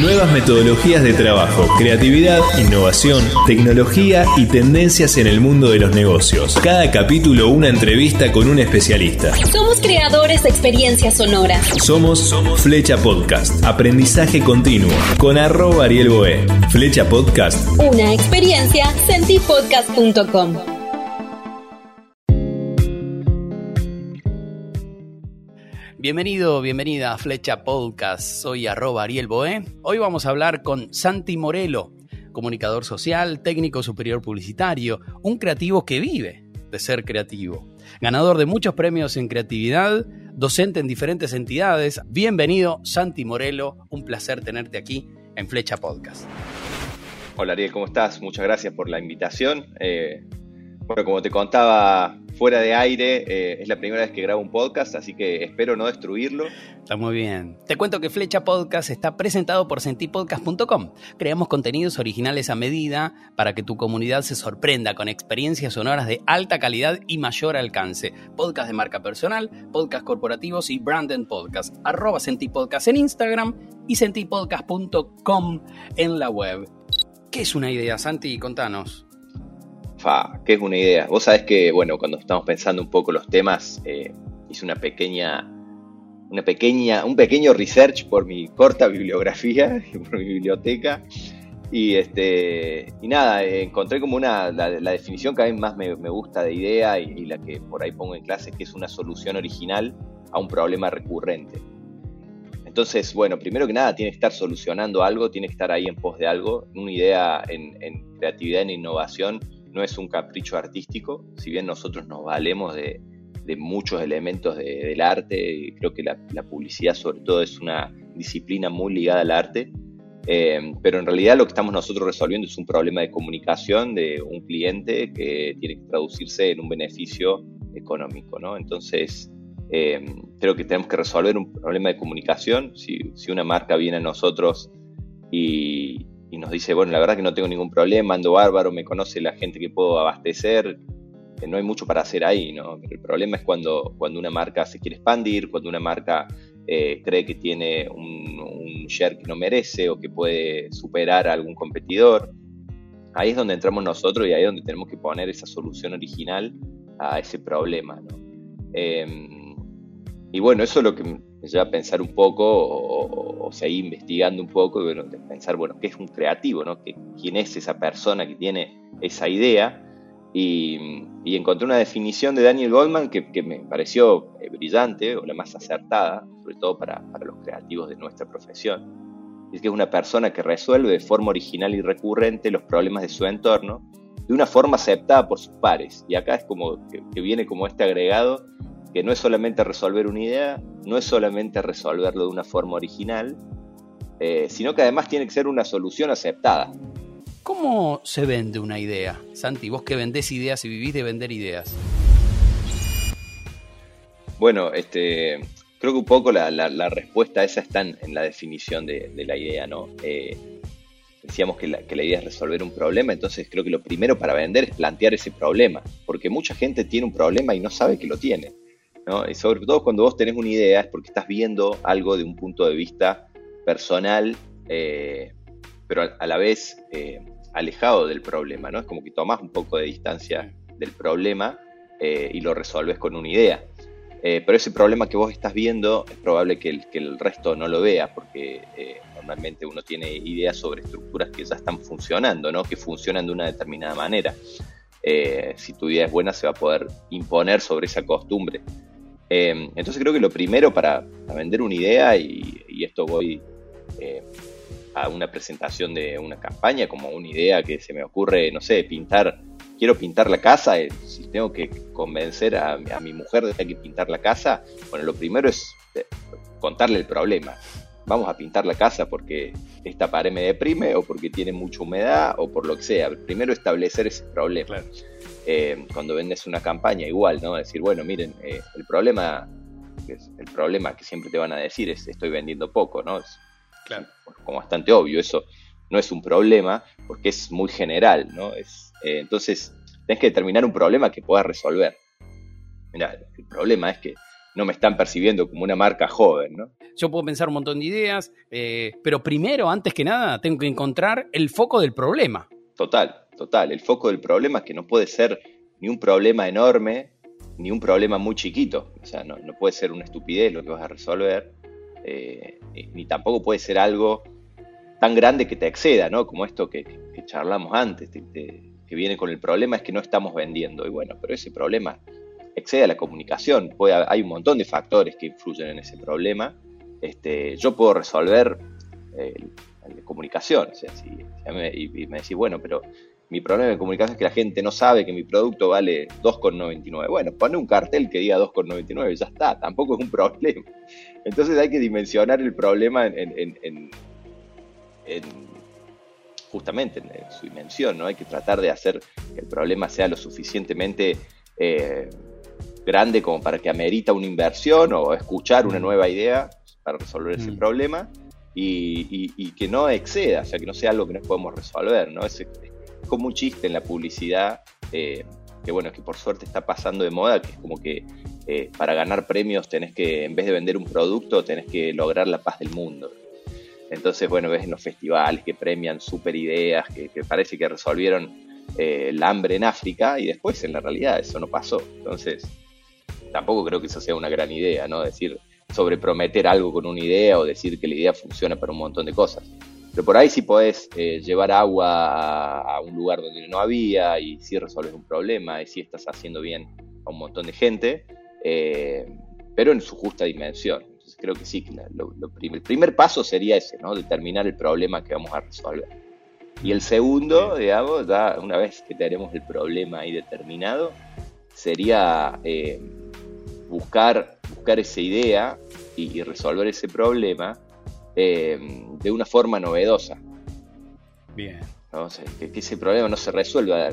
Nuevas metodologías de trabajo, creatividad, innovación, tecnología y tendencias en el mundo de los negocios. Cada capítulo una entrevista con un especialista. Somos creadores de experiencias sonoras. Somos Flecha Podcast, aprendizaje continuo, con arroba Ariel Boé. Flecha Podcast. Una experiencia, sentipodcast.com. Bienvenido, bienvenida a Flecha Podcast. Soy arroba Ariel Boé. Hoy vamos a hablar con Santi Morelo, comunicador social, técnico superior publicitario, un creativo que vive de ser creativo. Ganador de muchos premios en creatividad, docente en diferentes entidades. Bienvenido, Santi Morelo. Un placer tenerte aquí en Flecha Podcast. Hola Ariel, ¿cómo estás? Muchas gracias por la invitación. Eh, bueno, como te contaba fuera de aire, eh, es la primera vez que grabo un podcast, así que espero no destruirlo. Está muy bien. Te cuento que Flecha Podcast está presentado por sentipodcast.com. Creamos contenidos originales a medida para que tu comunidad se sorprenda con experiencias sonoras de alta calidad y mayor alcance. Podcast de marca personal, podcast corporativos y branded podcast. Arroba Sentipodcast en Instagram y sentipodcast.com en la web. ¿Qué es una idea, Santi? Contanos. Fa, ¿qué es una idea? Vos sabés que, bueno, cuando estamos pensando un poco los temas, eh, hice una pequeña, una pequeña, un pequeño research por mi corta bibliografía, por mi biblioteca. Y, este, y nada, encontré como una, la, definición que a mí más me, gusta de idea y, la que por ahí pongo en clase, que es una solución original a un problema recurrente. Entonces, bueno, primero que nada, tiene que estar solucionando algo, tiene que estar ahí en pos de algo. Una idea en, en creatividad, en innovación, no es un capricho artístico, si bien nosotros nos valemos de, muchos elementos del arte, creo que la, publicidad sobre todo es una disciplina muy ligada al arte, eh, pero en realidad lo que estamos nosotros resolviendo es un problema de comunicación de un cliente que tiene que traducirse en un beneficio económico, ¿no? Entonces, eh, creo que tenemos que resolver un problema de comunicación. Si, si una marca viene a nosotros y, y nos dice, bueno, la verdad que no tengo ningún problema, ando bárbaro, me conoce la gente que puedo abastecer, no hay mucho para hacer ahí, ¿no? el problema es cuando, cuando una marca se quiere expandir, cuando una marca eh, cree que tiene un, un, share que no merece o que puede superar a algún competidor. Ahí es donde entramos nosotros y ahí es donde tenemos que poner esa solución original a ese problema, ¿no? Em, y bueno, eso es lo que me a pensar un poco o, seguir investigando un poco y pensar, bueno, ¿qué es un creativo? ¿no? ¿Quién es esa persona que tiene esa idea? Y, encontré una definición de Daniel Goldman que, me pareció eh, brillante o la más acertada, sobre todo para los creativos de nuestra profesión. Es que es una persona que resuelve de forma original y recurrente los problemas de su entorno de una forma aceptada por sus pares. Y acá es como que viene como este agregado que no es solamente resolver una idea, no es solamente resolverlo de una forma original, eh, sino que además tiene que ser una solución aceptada. ¿Cómo se vende una idea? Santi, vos que vendés ideas y vivís de vender ideas. Bueno, este, creo que un poco la, respuesta a esa está en, la definición de, la idea, ¿no? Eh, decíamos que la, que la, idea es resolver un problema, entonces creo que lo primero para vender es plantear ese problema, porque mucha gente tiene un problema y no sabe que lo tiene. Y sobre todo cuando vos tenés una idea es porque estás viendo algo de un punto de vista personal, eh, pero a, la vez eh, alejado del problema, ¿no? Es como que tomás un poco de distancia del problema eh, y lo resolves con una idea. pero ese problema que vos estás viendo es probable que el, que el resto no lo vea, porque normalmente uno tiene ideas sobre estructuras que ya están funcionando, ¿no? que funcionan de una determinada manera. si tu idea es buena, se va a poder imponer sobre esa costumbre. Em, entonces creo que lo primero para, vender una idea, y, esto voy eh, a una presentación de una campaña, como una idea que se me ocurre, no sé, pintar, quiero pintar la casa, eh, si tengo que convencer a, mi mujer de que hay que pintar la casa, bueno, lo primero es eh, contarle el problema. Vamos a pintar la casa porque esta pared me deprime o porque tiene mucha humedad o por lo que sea. Primero establecer ese problema. Eh, cuando vendes una campaña igual, ¿no? Decir, bueno, miren, eh, el problema el problema que siempre te van a decir es estoy vendiendo poco, ¿no? Es como bastante obvio, eso no es un problema porque es muy general, ¿no? Es, eh, entonces, tenés que determinar un problema que puedas resolver. Mira, el problema es que no me están percibiendo como una marca joven, ¿no? Yo puedo pensar un montón de ideas, eh, pero primero, antes que nada, tengo que encontrar el foco del problema. Total, total. El foco del problema es que no puede ser ni un problema enorme, ni un problema muy chiquito. O sea, no, puede ser una estupidez lo que vas a resolver, eh, ni tampoco puede ser algo tan grande que te exceda, ¿no? Como esto que, charlamos antes, que viene con el problema es que no estamos vendiendo. Y bueno, pero ese problema excede a la comunicación. Hay un montón de factores que influyen en ese problema. Este, yo puedo resolver eh, de comunicación. O sea, si, y, me decís, bueno, pero mi problema de comunicación es que la gente no sabe que mi producto vale 2,99. Bueno, pone un cartel que diga 2,99 y ya está, tampoco es un problema. Entonces hay que dimensionar el problema en justamente en, su dimensión, ¿no? Hay que tratar de hacer que el problema sea lo suficientemente eh, grande como para que amerita una inversión o escuchar una nueva idea para resolver ese mm. problema y, que no exceda, o sea, que no sea algo que no podemos resolver, ¿no? Es, como un chiste en la publicidad, eh, que bueno, que por suerte está pasando de moda, que es como que eh, para ganar premios tenés que, en vez de vender un producto, tenés que lograr la paz del mundo. Entonces, bueno, ves en los festivales que premian super ideas, que, parece que resolvieron eh, el hambre en África y después en la realidad eso no pasó. Entonces, tampoco creo que eso sea una gran idea, ¿no? Decir, sobreprometer algo con una idea o decir que la idea funciona para un montón de cosas. Pero por ahí sí podés eh, llevar agua a, un lugar donde no había y sí resolves un problema y sí estás haciendo bien a un montón de gente, eh, pero en su justa dimensión creo que sí, el primer paso sería ese, ¿no? Determinar el problema que vamos a resolver. Y el segundo, digamos, ya una vez que tenemos el problema ahí determinado, sería eh, buscar, buscar esa idea y, resolver ese problema eh, de una forma novedosa. Bien. que, ese problema no se resuelva.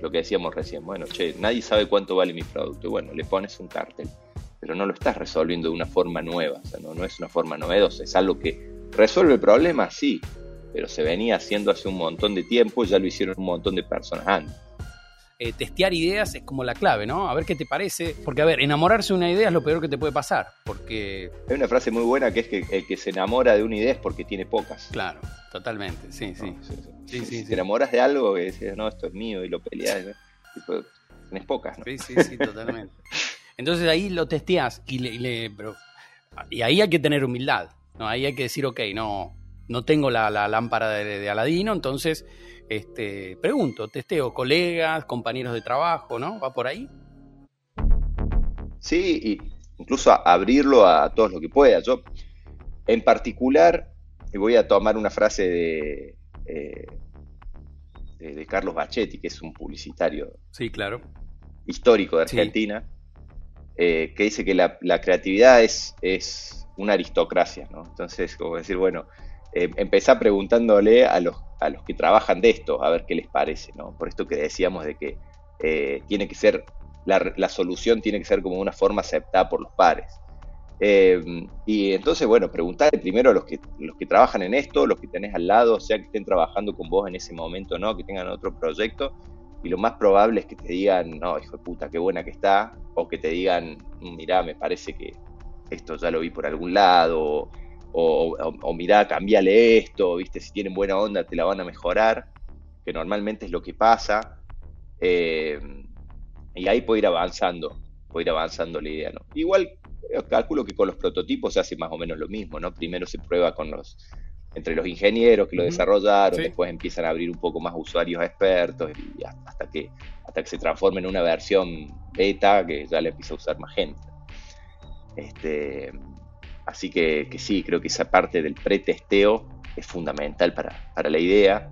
lo que decíamos recién, bueno, che, nadie sabe cuánto vale mi producto. Bueno, le pones un cartel pero no lo estás resolviendo de una forma nueva, o sea, no, es una forma novedosa, es algo que resuelve el problema, sí, pero se venía haciendo hace un montón de tiempo y ya lo hicieron un montón de personas antes. Eh, testear ideas es como la clave, ¿no? A ver qué te parece. Porque, a ver, enamorarse de una idea es lo peor que te puede pasar. Porque. Hay una frase muy buena que es que el que se enamora de una idea es porque tiene pocas. Claro, totalmente, sí, sí. sí, si te enamoras de algo que dices, no, esto es mío y lo peleas, ¿no? tenés pocas, ¿no? Sí, sí, sí, totalmente. Entonces ahí lo testeas y, le, y ahí hay que tener humildad. ¿no? Ahí hay que decir, ok, no, no tengo la, lámpara de, Aladino, entonces este, pregunto, testeo, colegas, compañeros de trabajo, ¿no? ¿Va por ahí? Sí, y incluso abrirlo a todos lo que pueda. Yo, en particular, voy a tomar una frase de, eh, de, Carlos Bachetti, que es un publicitario sí, claro. histórico de Argentina. Eh, que dice que la, creatividad es, es, una aristocracia, ¿no? Entonces, como decir, bueno, eh, empezá preguntándole a los, a los que trabajan de esto, a ver qué les parece, ¿no? Por esto que decíamos de que eh, tiene que ser, la, solución tiene que ser como una forma aceptada por los pares. y entonces, bueno, preguntarle primero a los que, los que trabajan en esto, los que tenés al lado, sea que estén trabajando con vos en ese momento, ¿no? Que tengan otro proyecto, y lo más probable es que te digan, no, hijo de puta, qué buena que está, o que te digan, mirá, me parece que esto ya lo vi por algún lado, o, o, mirá, cambiale esto, viste, si tienen buena onda te la van a mejorar, que normalmente es lo que pasa, eh, y ahí puede ir avanzando, puede ir avanzando la idea, ¿no? Igual, calculo que con los prototipos se hace más o menos lo mismo, ¿no? Primero se prueba con los entre los ingenieros que lo desarrollaron, después empiezan a abrir un poco más usuarios expertos y hasta que, hasta que se transforme en una versión beta que ya le empieza a usar más gente. Este, así que, sí, creo que esa parte del pretesteo es fundamental para, para la idea.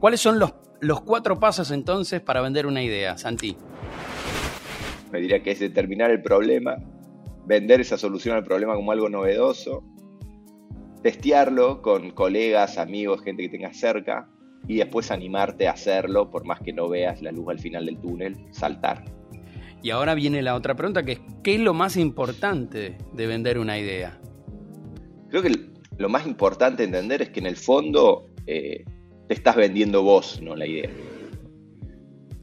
¿Cuáles son los, los cuatro pasos entonces para vender una idea, Santi? Me diría que es determinar el problema, vender esa solución al problema como algo novedoso, testearlo con colegas, amigos, gente que tengas cerca y después animarte a hacerlo por más que no veas la luz al final del túnel, saltar. Y ahora viene la otra pregunta que es, ¿qué es lo más importante de vender una idea? Creo que lo más importante entender es que en el fondo eh, te estás vendiendo vos, no la idea.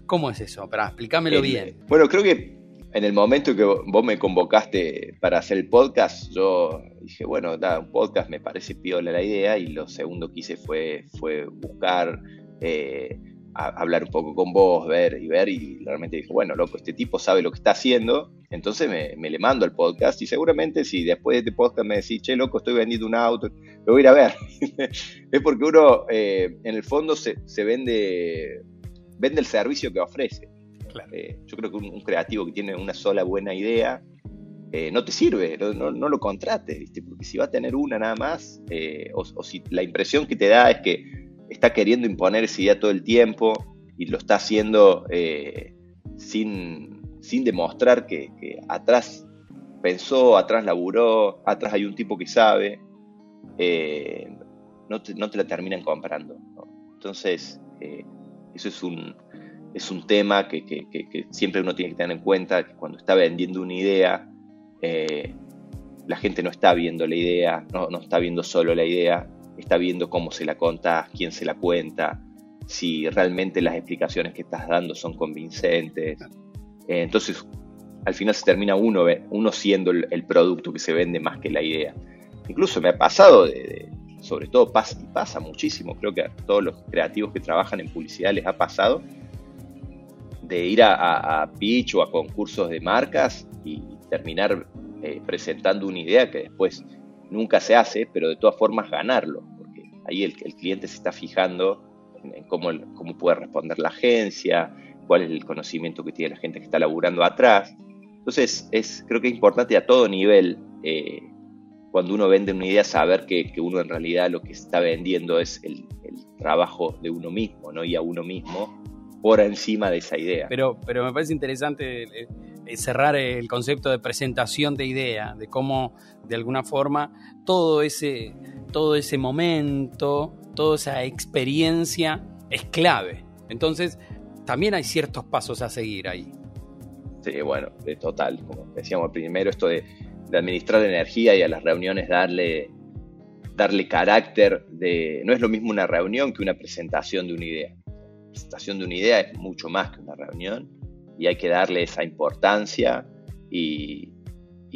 ¿Cómo es eso? Para explícamelo bien. Bueno, creo que en el momento que vos me convocaste para hacer el podcast, yo dije, bueno, da, un podcast me parece piola la idea y lo segundo que hice fue, fue buscar, eh, hablar un poco con vos, ver y ver y realmente dije, bueno, loco, este tipo sabe lo que está haciendo, entonces me, le mando el podcast y seguramente si después de este podcast me decís, che, loco, estoy vendiendo un auto, lo voy a ir a ver. es porque uno eh, en el fondo se, se vende, vende el servicio que ofrece. Eh, yo creo que un, creativo que tiene una sola buena idea eh, no te sirve, no, lo contrates, porque si va a tener una nada más, o, si la impresión que te da es que está queriendo imponer esa idea todo el tiempo y lo está haciendo sin, sin, demostrar que, atrás pensó, atrás laburó, atrás hay un tipo que sabe, no te, no, te, la terminan comprando. Entonces, eso es un, es un tema que, siempre uno tiene que tener en cuenta, que cuando está vendiendo una idea, eh, la gente no está viendo la idea, no, está viendo solo la idea, está viendo cómo se la contás, quién se la cuenta, si realmente las explicaciones que estás dando son convincentes. Eh, entonces, al final se termina uno, uno siendo el, producto que se vende más que la idea. Incluso me ha pasado, sobre todo pasa, pasa muchísimo, creo que a todos los creativos que trabajan en publicidad les ha pasado, de ir a, pitch o a concursos de marcas y terminar eh, presentando una idea que después nunca se hace, pero de todas formas ganarlo, ahí el, cliente se está fijando en, cómo, cómo, puede responder la agencia, cuál es el conocimiento que tiene la gente que está laburando atrás. Entonces, es, creo que es importante a todo nivel, eh, cuando uno vende una idea, saber que, uno en realidad lo que está vendiendo es el, el trabajo de uno mismo, ¿no? Y a uno mismo por encima de esa idea. Pero, pero me parece interesante eh, cerrar el concepto de presentación de idea, de cómo de alguna forma todo ese, todo ese momento, toda esa experiencia es clave. Entonces, también hay ciertos pasos a seguir ahí. Sí, bueno, de total, como decíamos primero, esto de, de administrar energía y a las reuniones darle, darle carácter de... No es lo mismo una reunión que una presentación de una idea presentación de una idea es mucho más que una reunión y hay que darle esa importancia y,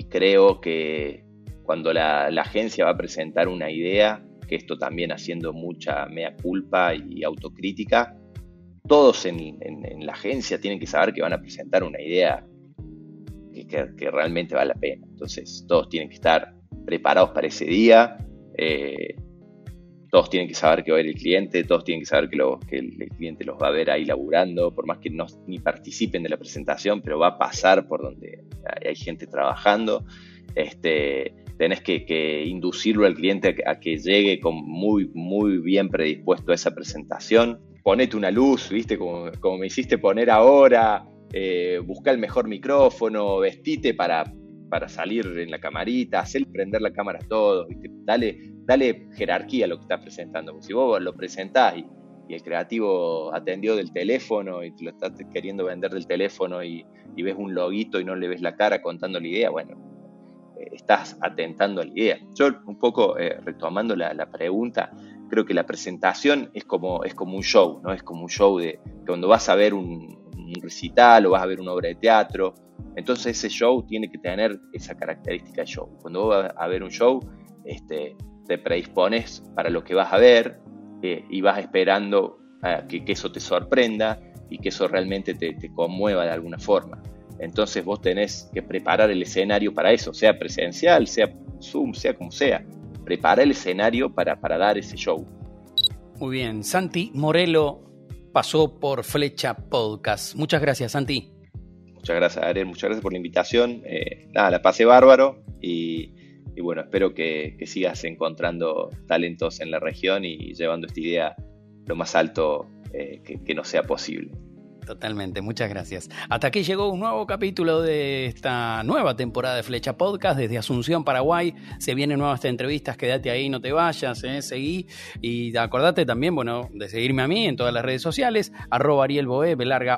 creo que cuando la, agencia va a presentar una idea, que esto también haciendo mucha mea culpa y autocrítica, todos en, la agencia tienen que saber que van a presentar una idea que, realmente vale la pena. Entonces todos tienen que estar preparados para ese día. Eh, todos tienen que saber que va a ver el cliente, todos tienen que saber que, el, cliente los va a ver ahí laburando, por más que no ni participen de la presentación, pero va a pasar por donde hay, gente trabajando. Este, tenés que, inducirlo al cliente a, que llegue con muy, muy bien predispuesto a esa presentación. Ponete una luz, ¿viste? Como, me hiciste poner ahora, eh, busca el mejor micrófono, vestite para, para salir en la camarita, hacer prender la cámara a todos. Dale, dale jerarquía a lo que estás presentando. si vos lo presentás y, el creativo atendió del teléfono y te lo estás queriendo vender del teléfono y, ves un loguito y no le ves la cara contando la idea, bueno, eh, estás atentando a la idea. Yo un poco eh, retomando la, pregunta, creo que la presentación es como, es como un show, ¿no? Es como un show de cuando vas a ver un, un recital o vas a ver una obra de teatro, entonces ese show tiene que tener esa característica de show. Cuando vas a ver un show, este, te predispones para lo que vas a ver eh, y vas esperando que, eso te sorprenda y que eso realmente te, conmueva de alguna forma. Entonces vos tenés que preparar el escenario para eso, sea presencial, sea Zoom, sea como sea. Prepara el escenario para, para dar ese show. Muy bien, Santi Morelo pasó por Flecha Podcast. Muchas gracias, Santi. Muchas gracias, Ariel. Muchas gracias por la invitación. Eh, nada, la pasé bárbaro y y bueno, espero que, sigas encontrando talentos en la región y llevando esta idea lo más alto eh, que, que nos sea posible. Totalmente, muchas gracias. Hasta aquí llegó un nuevo capítulo de esta nueva temporada de Flecha Podcast desde Asunción, Paraguay. Se vienen nuevas entrevistas, quédate ahí, no te vayas, eh, seguí. Y acordate también, bueno, de seguirme a mí en todas las redes sociales, arroba Ariel Boe,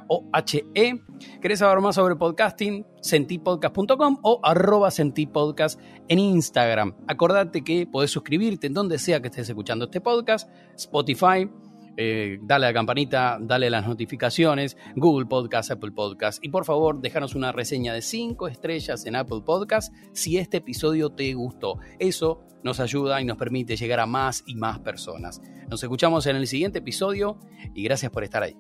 O-H-E. ¿Querés saber más sobre podcasting? Sentipodcast.com o arroba sentipodcast en Instagram. Acordate que podés suscribirte en donde sea que estés escuchando este podcast, Spotify, eh, dale a la campanita, dale a las notificaciones, Google Podcast, Apple Podcast. Y por favor, déjanos una reseña de 5 estrellas en Apple Podcast si este episodio te gustó. Eso nos ayuda y nos permite llegar a más y más personas. Nos escuchamos en el siguiente episodio y gracias por estar ahí.